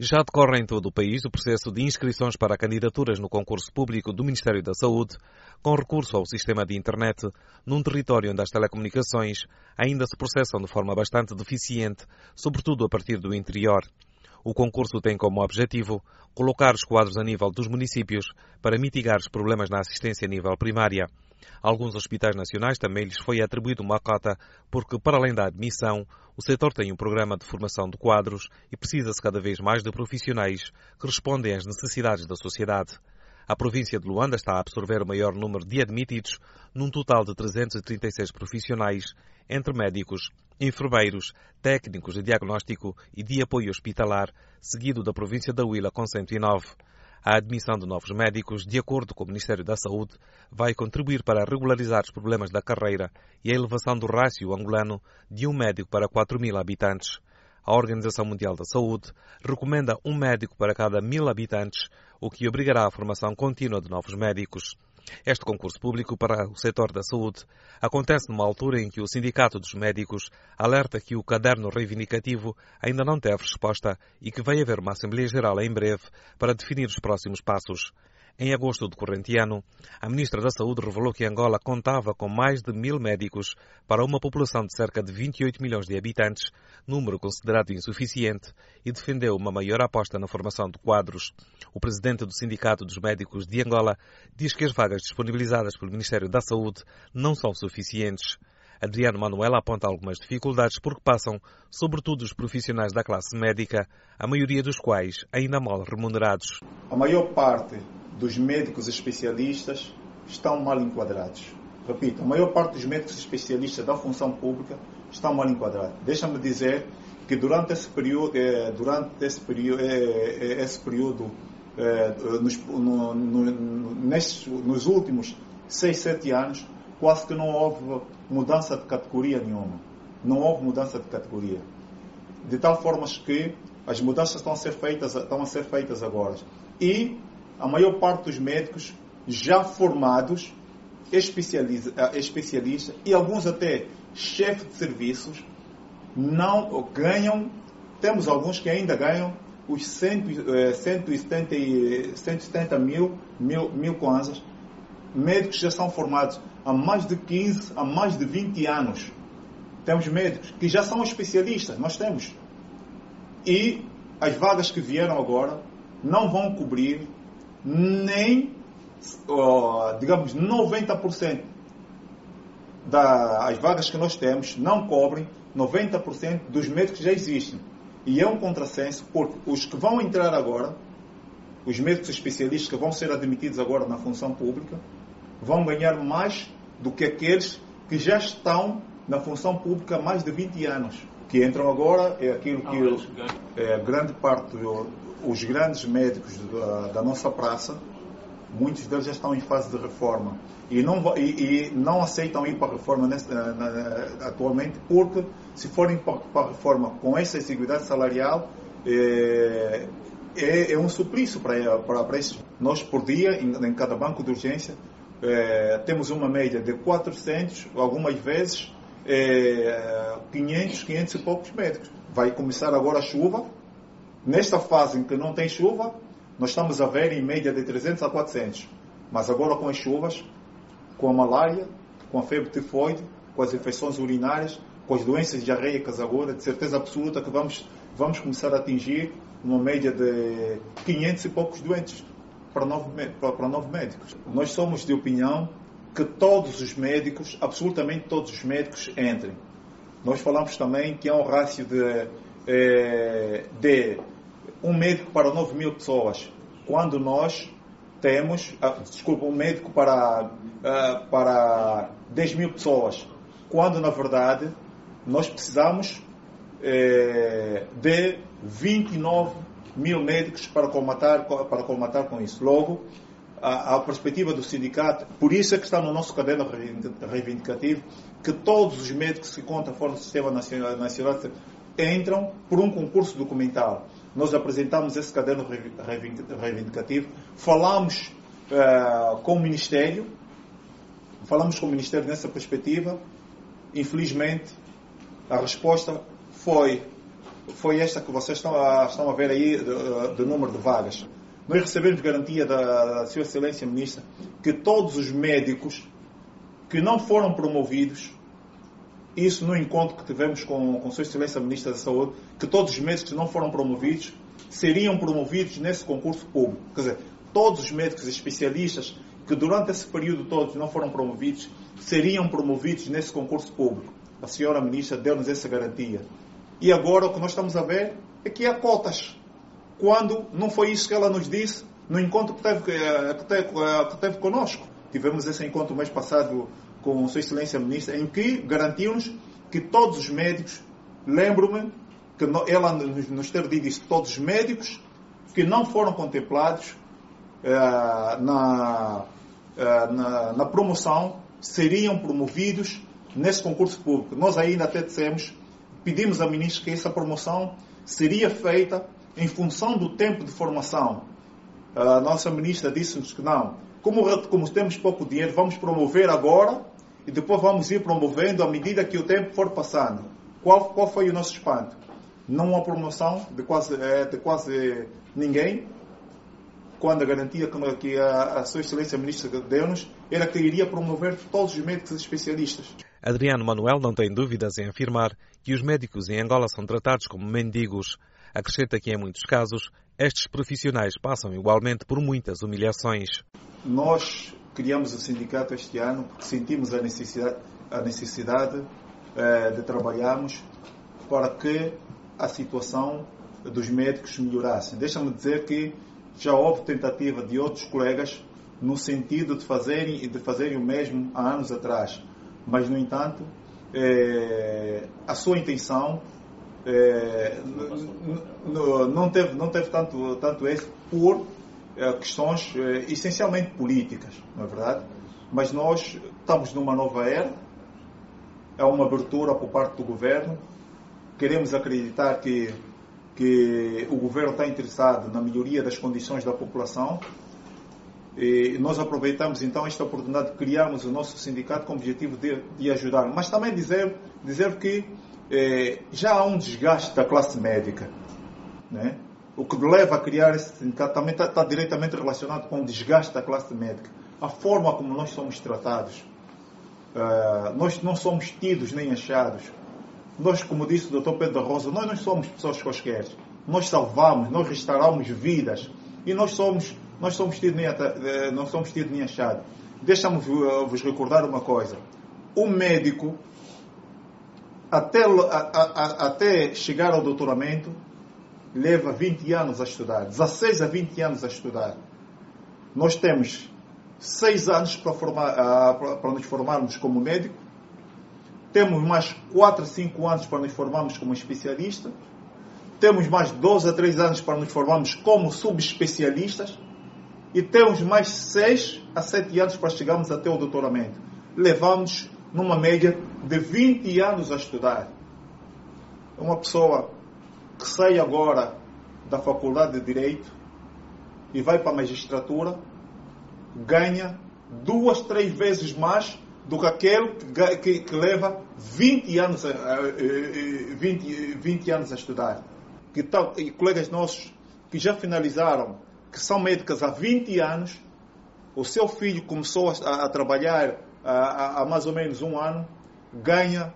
Já decorre em todo o país o processo de inscrições para candidaturas no concurso público do Ministério da Saúde, com recurso ao sistema de internet, num território onde as telecomunicações ainda se processam de forma bastante deficiente, sobretudo a partir do interior. O concurso tem como objetivo colocar os quadros a nível dos municípios para mitigar os problemas na assistência a nível primária. Alguns hospitais nacionais também lhes foi atribuído uma cota, porque, para além da admissão, o setor tem um programa de formação de quadros e precisa-se cada vez mais de profissionais que respondem às necessidades da sociedade. A província de Luanda está a absorver o maior número de admitidos, num total de 336 profissionais, entre médicos, enfermeiros, técnicos de diagnóstico e de apoio hospitalar, seguido da província da Huila com 109. A admissão de novos médicos, de acordo com o Ministério da Saúde, vai contribuir para regularizar os problemas da carreira e a elevação do rácio angolano de um médico para 4 mil habitantes. A Organização Mundial da Saúde recomenda um médico para cada mil habitantes, o que obrigará a formação contínua de novos médicos. Este concurso público para o setor da saúde acontece numa altura em que o Sindicato dos Médicos alerta que o caderno reivindicativo ainda não teve resposta e que vai haver uma Assembleia Geral em breve para definir os próximos passos. Em agosto do corrente ano, a Ministra da Saúde revelou que Angola contava com mais de mil médicos para uma população de cerca de 28 milhões de habitantes, número considerado insuficiente, e defendeu uma maior aposta na formação de quadros. O presidente do Sindicato dos Médicos de Angola diz que as vagas disponibilizadas pelo Ministério da Saúde não são suficientes. Adriano Manuel aponta algumas dificuldades porque passam, sobretudo, os profissionais da classe médica, a maioria dos quais ainda mal remunerados. A maior parte dos médicos especialistas estão mal enquadrados. Repito, a maior parte dos médicos especialistas da função pública estão mal enquadrados. Deixa-me dizer que durante esse período, eh, durante esse período, eh, eh, esse período nos, no, no, nestes, nos últimos 6, 7 anos, quase que não houve mudança de categoria nenhuma. Não houve mudança de categoria. De tal forma que as mudanças estão a ser feitas, estão a ser feitas agora. E a maior parte dos médicos já formados, especialistas e alguns até chefes de serviços, não ganham, temos alguns que ainda ganham os 170, 170 eh, mil, mil, mil kwanzas. Médicos já são formados há mais de 15, há mais de 20 anos. Temos médicos que já são especialistas, nós temos. E as vagas que vieram agora não vão cobrir nem, digamos, 90% das vagas que nós temos não cobrem 90% dos médicos que já existem. E é um contrassenso, porque os que vão entrar agora, os médicos especialistas que vão ser admitidos agora na função pública, vão ganhar mais do que aqueles que já estão na função pública há mais de 20 anos. Que entram agora é aquilo que é, grande parte os grandes médicos da, da, nossa praça, muitos deles já estão em fase de reforma e não, e, e não aceitam ir para a reforma nesse, na, na, atualmente porque se forem para, para a reforma com essa desigualdade salarial é, é, é, um suplício para, para, para esses. Nós por dia, em, em cada banco de urgência, é, temos uma média de 400, algumas vezes é, 500, 500 e poucos médicos. Vai começar agora a chuva, Nesta fase em que não tem chuva, nós estamos a ver em média de 300 a 400. Mas agora com as chuvas, com a malária, com a febre tifoide, com as infecções urinárias, com as doenças diarreicas agora, de certeza absoluta que vamos, vamos começar a atingir uma média de 500 e poucos doentes para nove, para, para nove médicos. Nós somos de opinião que todos os médicos, absolutamente todos os médicos, entrem. Nós falamos também que há um rácio de é, de um médico para 9 mil pessoas, quando nós temos, ah, desculpa, um médico para, ah, para 10 mil pessoas, quando na verdade nós precisamos é, de 29 mil médicos para colmatar, para colmatar com isso. Logo, a, perspectiva do sindicato, por isso é que está no nosso caderno reivindicativo que todos os médicos que contam fora do Sistema Nacional, nacional entram por um concurso documental. Nós apresentamos esse caderno reivindicativo, falamos uh, com o Ministério, falamos com o Ministério nessa perspectiva. Infelizmente, a resposta foi foi esta que vocês estão a, estão a ver aí do número de vagas. Nós recebemos garantia da, da Sua Excelência Ministra que todos os médicos que não foram promovidos, isso no encontro que tivemos com, com Sua Excelência Ministra da Saúde, que todos os médicos que não foram promovidos seriam promovidos nesse concurso público. Quer dizer, todos os médicos especialistas que durante esse período todo não foram promovidos seriam promovidos nesse concurso público. A senhora ministra deu-nos essa garantia. E agora o que nós estamos a ver é que há cotas. Quando não foi isso que ela nos disse no encontro que teve, eh, que teve, eh, que teve conosco. Tivemos esse encontro mês passado com Sua Excelência Ministra, em que garantiu-nos que todos os médicos, lembro-me que ela nos ter dito isso, todos os médicos que não foram contemplados uh, na, na, na promoção seriam promovidos nesse concurso público. Nós ainda até dissemos, pedimos à ministra que essa promoção seria feita em função do tempo de formação. A nossa ministra disse-nos que não. Como, como temos pouco dinheiro, vamos promover agora e depois vamos ir promovendo à medida que o tempo for passando. Qual, qual foi o nosso espanto? Não há promoção de quase, eh, de quase ninguém, quando a garantia que a, a Sua Excelência Ministra deu-nos era que iria promover todos os médicos especialistas. Adriano Manuel não tem dúvidas em afirmar que os médicos em Angola são tratados como mendigos. Acrescenta que, em muitos casos, estes profissionais passam igualmente por muitas humilhações. Nós criamos o sindicato este ano porque sentimos a necessidade, a necessidade eh, de trabalharmos para que a situação dos médicos melhorasse. Deixa-me dizer que já houve tentativa de outros colegas no sentido de fazerem, de fazerem o mesmo há anos atrás. Mas, no entanto, é, a sua intenção é, não teve, não teve tanto, tanto êxito por é, questões é, essencialmente políticas, não é verdade? Mas nós estamos numa nova era, é uma abertura por parte do governo, queremos acreditar que que o governo está interessado na melhoria das condições da população. E nós aproveitamos então esta oportunidade de criarmos o nosso sindicato com o objetivo de, de ajudar. Mas também dizer, dizer que eh, já há um desgaste da classe médica. Né? O que leva a criar esse sindicato também está, diretamente relacionado com o desgaste da classe médica. A forma como nós somos tratados. Uh, nós não somos tidos nem achados nós, como disse o Dr. Pedro Rosa, nós não somos pessoas quaisquer. Nós salvamos, nós restauramos vidas. E nós somos, nós somos tidos nem, não somos tidos nem achados. Deixa-me eh, vos recordar uma coisa. O médico, até, a, a, até chegar ao doutoramento, leva 20 anos a estudar. 16 a 20 anos a estudar. Nós temos 6 anos para, formar, para nos formarmos como médico temos mais 4 a 5 anos para nos formarmos como especialista, temos mais 12 a 3 anos para nos formarmos como subespecialistas e temos mais 6 a 7 anos para chegarmos até o doutoramento. Levamos numa média de 20 anos a estudar. Uma pessoa que sai agora da faculdade de Direito e vai para a magistratura ganha duas, três vezes mais do que aquele que, que leva 20 anos, a, 20, 20 anos a estudar. Que tal, e colegas nossos que já finalizaram, que são médicas há 20 anos, o seu filho começou a, a trabalhar há, mais ou menos um ano, ganha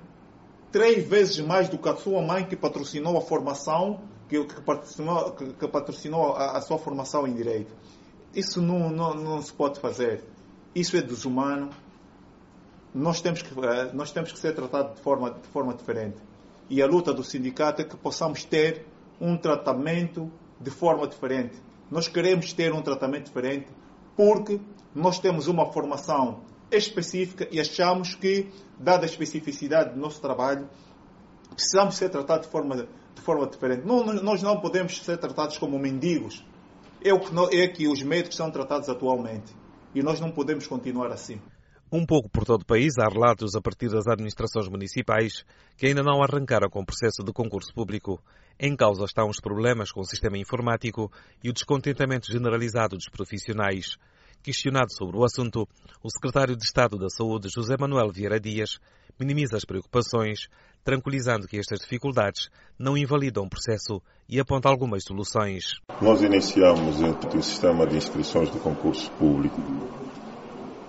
três vezes mais do que a sua mãe que patrocinou a formação, que, que patrocinou, que, que patrocinou a, a, sua formação em Direito. Isso não, não, não se pode fazer. Isso é desumano nós temos que, eh, nós temos que ser tratados de forma, de forma diferente. E a luta do sindicato é que possamos ter um tratamento de forma diferente. Nós queremos ter um tratamento diferente porque nós temos uma formação específica e achamos que, dada a especificidade do nosso trabalho, precisamos ser tratados de forma, de forma diferente. Não, nós não podemos ser tratados como mendigos. É o que, é que os médicos são tratados atualmente. E nós não podemos continuar assim. Um pouco por todo o país há relatos a partir das administrações municipais que ainda não arrancaram com o processo de concurso público. Em causa estão os problemas com o sistema informático e o descontentamento generalizado dos profissionais. Questionado sobre o assunto, o secretário de Estado da Saúde, José Manuel Vieira Dias, minimiza as preocupações, tranquilizando que estas dificuldades não invalidam o processo e aponta algumas soluções. Nós iniciamos o sistema de inscrições do concurso público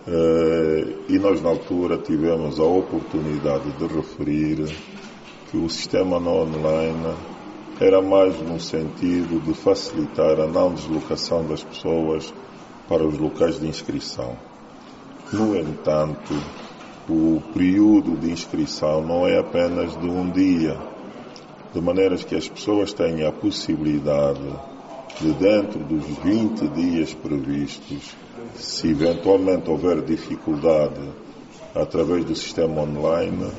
eh, e nós na altura tivemos a oportunidade de referir que o sistema online era mais no sentido de facilitar a não deslocação das pessoas para os locais de inscrição. No entanto, o período de inscrição não é apenas de um dia, de maneiras que as pessoas tenham a possibilidade de, dentro dos 20 dias previstos, se eventualmente houver dificuldade através do sistema online,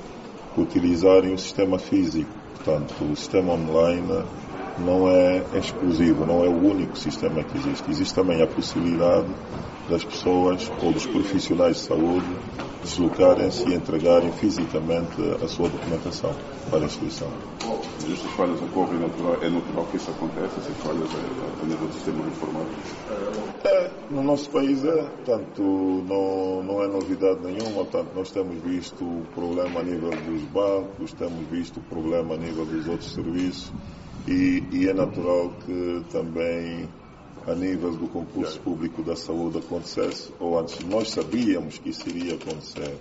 utilizarem o sistema físico. Portanto, o sistema online não é exclusivo, não é o único sistema que existe. Existe também a possibilidade das pessoas ou dos profissionais de saúde deslocarem-se e entregarem fisicamente a sua documentação para a instituição. Estas falhas ocorrem, natural, é natural que isso aconteça, essas falhas a, nível do sistema informático? É, no nosso país é, portanto, não, não é novidade nenhuma, portanto, nós temos visto o problema a nível dos bancos, temos visto o problema a nível dos outros serviços e, e é natural que também a nível do concurso público da saúde acontecesse, ou antes nós sabíamos que isso iria acontecer.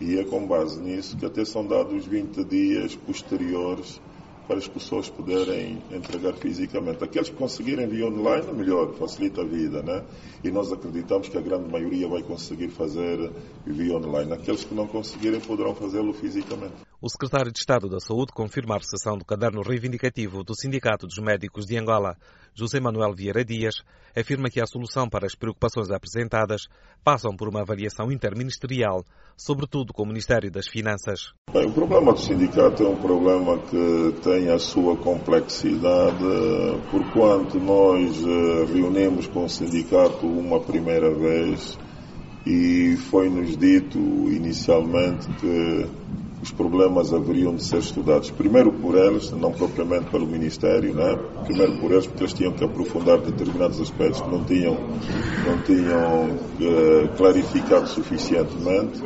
E é com base nisso que até são dados 20 dias posteriores para as pessoas poderem entregar fisicamente. Aqueles que conseguirem via online, melhor, facilita a vida, né? E nós acreditamos que a grande maioria vai conseguir fazer via online. Aqueles que não conseguirem poderão fazê-lo fisicamente. O secretário de Estado da Saúde confirma a recepção do caderno reivindicativo do Sindicato dos Médicos de Angola. José Manuel Vieira Dias afirma que a solução para as preocupações apresentadas passam por uma avaliação interministerial, sobretudo com o Ministério das Finanças. Bem, o problema do sindicato é um problema que tem a sua complexidade, porquanto nós eh, reunimos com o sindicato uma primeira vez e foi-nos dito inicialmente que os problemas haveriam de ser estudados. Primeiro por eles, não propriamente pelo Ministério, né? primeiro por eles, porque eles tinham que aprofundar determinados aspectos que não tinham, não tinham uh, clarificado suficientemente,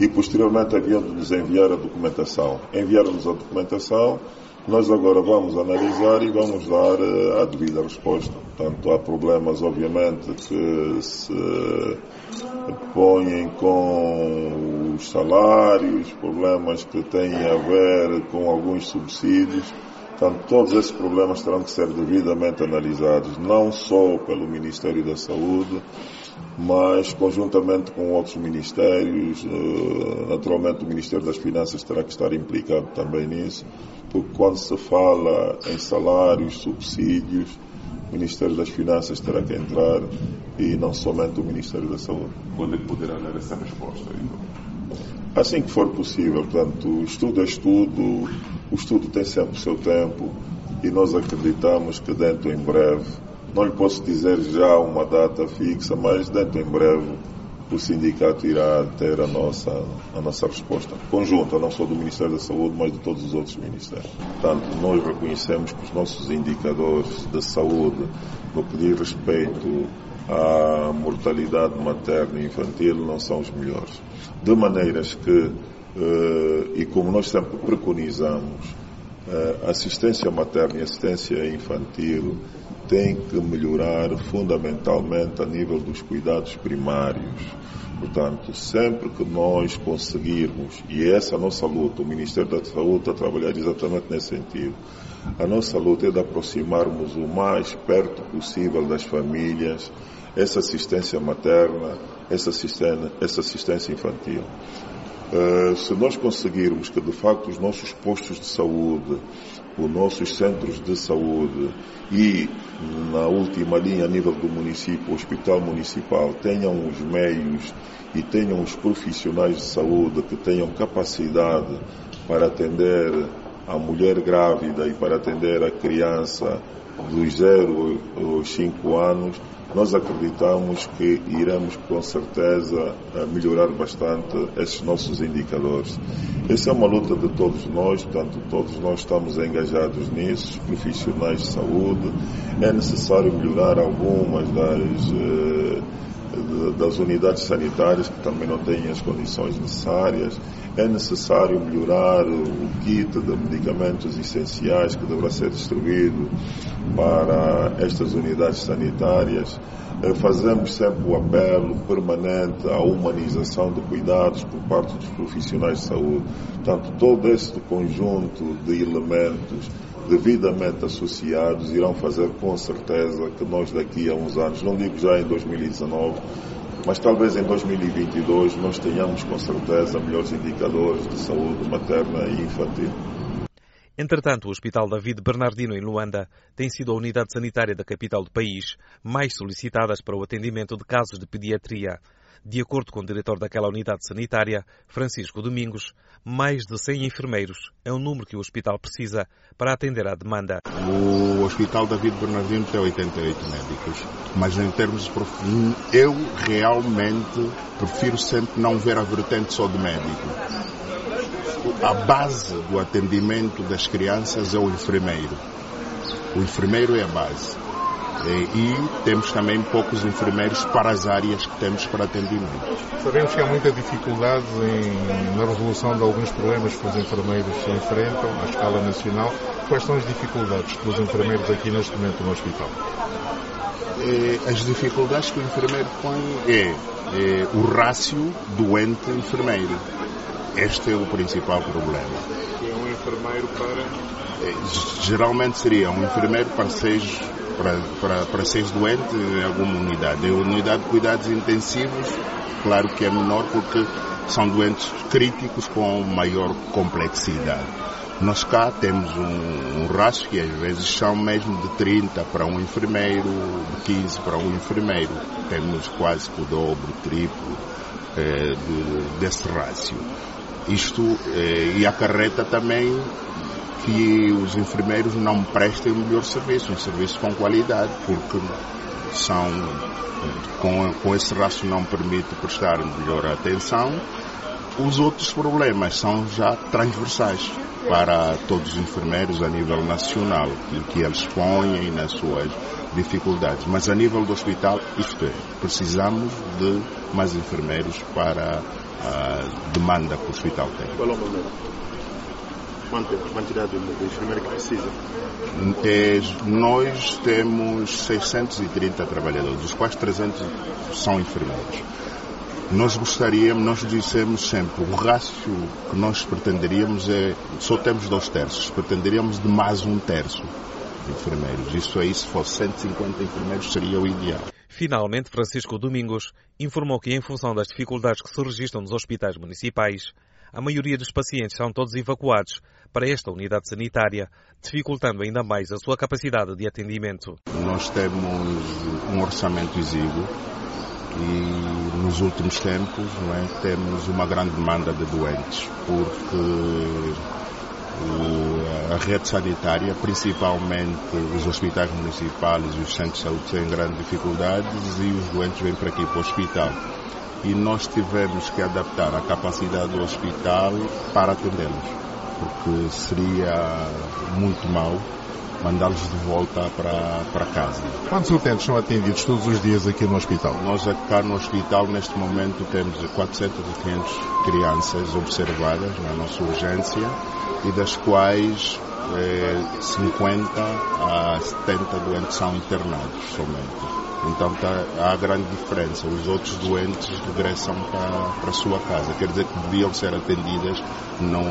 e posteriormente haviam de nos enviar a documentação. Enviaram-nos a documentação, nós agora vamos analisar e vamos dar uh, a devida resposta. Portanto, há problemas, obviamente, que se põem com os salários, problemas que têm a ver com alguns subsídios. Portanto, todos esses problemas terão que ser devidamente analisados, não só pelo Ministério da Saúde, mas conjuntamente com outros ministérios. Eh, naturalmente, o Ministério das Finanças terá que estar implicado também nisso, porque quando se fala em salários, subsídios, o Ministério das Finanças terá que entrar e não somente o Ministério da Saúde. Quando é que poderá dar essa resposta? Então? Assim que for possível. Portanto, estudo é estudo, o estudo tem sempre o seu tempo e nós acreditamos que dentro em breve, não lhe posso dizer já uma data fixa, mas dentro em breve o sindicato irá ter a nossa, a nossa resposta conjunta, não só do Ministério da Saúde, mas de todos os outros ministérios. Portanto, nós reconhecemos que os nossos indicadores de saúde, no que diz respeito à mortalidade materna e infantil, não são os melhores. De maneiras que, eh, e como nós sempre preconizamos, eh, assistência materna e assistência infantil tem que melhorar fundamentalmente a nível dos cuidados primários. Portanto, sempre que nós conseguirmos, e essa é a nossa luta, o Ministério da Saúde está a trabalhar exatamente nesse sentido, a nossa luta é de aproximarmos o mais perto possível das famílias essa assistência materna, essa assistência, essa assistência infantil. Uh, se nós conseguirmos que de facto os nossos postos de saúde, os nossos centros de saúde e na última linha a nível do município, o hospital municipal, tenham os meios e tenham os profissionais de saúde que tenham capacidade para atender a mulher grávida e para atender a criança dos 0 aos 5 anos, nós acreditamos que iremos com certeza melhorar bastante esses nossos indicadores. Essa é uma luta de todos nós, portanto, todos nós estamos engajados nisso, profissionais de saúde. É necessário melhorar algumas das, eh, das unidades sanitárias que também não têm as condições necessárias. é necessário melhorar o kit de medicamentos essenciais que deverá ser distribuído para estas unidades sanitárias. Eh, fazemos sempre o apelo permanente à humanização de cuidados por parte dos profissionais de saúde. Portanto, todo este conjunto de elementos devidamente associados irão fazer com certeza que nós daqui a uns anos, não digo já em 2019, mas talvez em 2022 nós tenhamos com certeza melhores indicadores de saúde materna e infantil. Entretanto, o Hospital David Bernardino, em Luanda, tem sido a unidade sanitária da capital do país mais solicitada para o atendimento de casos de pediatria. De acordo com o diretor daquela unidade sanitária, Francisco Domingos, mais de 100 enfermeiros é o número que o hospital precisa para atender à demanda. O Hospital David Bernardino tem 88 médicos, mas em termos de eu realmente prefiro sempre não ver a vertente só de médico. A base do atendimento das crianças é o enfermeiro. O enfermeiro é a base. E temos também poucos enfermeiros para as áreas que temos para atendimento. Sabemos que há muita dificuldade em, na resolução de alguns problemas que os enfermeiros enfrentam à escala nacional. Quais são as dificuldades dos enfermeiros aqui neste momento no hospital? As dificuldades que o enfermeiro põe é, é o rácio doente-enfermeiro. Este é o principal problema. É um enfermeiro para. Geralmente seria um enfermeiro para seis para, para, para seres doente em alguma unidade. A unidade de cuidados intensivos, claro que é menor porque são doentes críticos com maior complexidade. Nós cá temos um, um raço que às vezes são mesmo de 30 para um enfermeiro, de 15 para um enfermeiro. Temos quase o dobro, o triplo eh, de, desse rácio. Isto eh, e acarreta também que os enfermeiros não prestem o melhor serviço, um serviço com qualidade, porque são, com, com esse raço não permite prestar melhor atenção. Os outros problemas são já transversais para todos os enfermeiros a nível nacional, que eles põem nas suas dificuldades. Mas a nível do hospital, isto é, precisamos de mais enfermeiros para a demanda que o hospital tem. Quantidade de enfermeiros que precisa? É, nós temos 630 trabalhadores, dos quais 300 são enfermeiros. Nós gostaríamos, nós dissemos sempre, o rácio que nós pretenderíamos é, só temos dois terços, pretenderíamos de mais um terço de enfermeiros. Isso aí, se fosse 150 enfermeiros, seria o ideal. Finalmente, Francisco Domingos informou que, em função das dificuldades que se registram nos hospitais municipais, a maioria dos pacientes são todos evacuados para esta unidade sanitária, dificultando ainda mais a sua capacidade de atendimento. Nós temos um orçamento exíguo e nos últimos tempos é, temos uma grande demanda de doentes, porque a rede sanitária, principalmente os hospitais municipais e os centros de saúde, têm grandes dificuldades e os doentes vêm para aqui para o hospital e nós tivemos que adaptar a capacidade do hospital para atendê-los, porque seria muito mal mandá-los de volta para, para casa. Quantos utentes são atendidos todos os dias aqui no hospital? Nós cá no hospital, neste momento, temos 400 e 500 crianças observadas na nossa urgência e das quais eh, 50 a 70 doentes são internados somente. Então tá, há grande diferença. Os outros doentes regressam para, para a sua casa. Quer dizer que deviam ser atendidas no,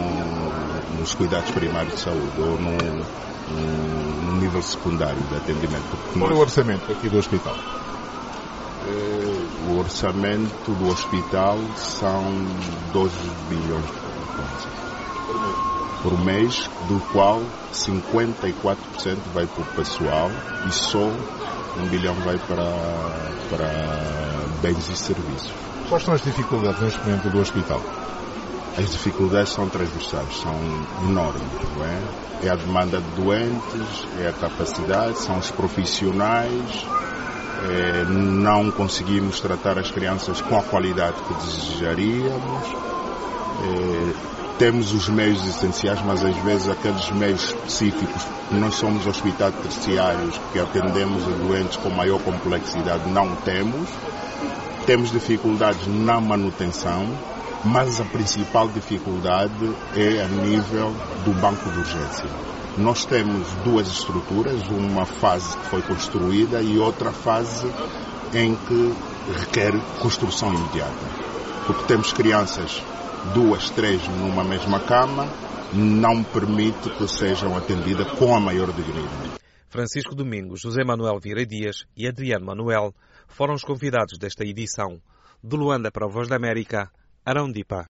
nos cuidados primários de saúde ou no, no, no nível secundário de atendimento. Qual é o orçamento aqui do hospital? Eh, o orçamento do hospital são 12 bilhões por mês, do qual 54% vai para o pessoal e só um bilhão vai para, para bens e serviços. Quais são as dificuldades neste momento do hospital? As dificuldades são transversais, são enormes. Não é? é a demanda de doentes, é a capacidade, são os profissionais, é, não conseguimos tratar as crianças com a qualidade que desejaríamos. É, temos os meios essenciais, mas às vezes aqueles meios específicos, nós somos hospitais terciários que atendemos a doentes com maior complexidade, não temos. Temos dificuldades na manutenção, mas a principal dificuldade é a nível do banco de urgência. Nós temos duas estruturas, uma fase que foi construída e outra fase em que requer construção imediata. Porque temos crianças, duas, três numa mesma cama, não permite que sejam atendidas com a maior dignidade. Francisco Domingos, José Manuel Vieira Dias e Adriano Manuel foram os convidados desta edição. De Luanda para a Voz da América, Arão Dipa.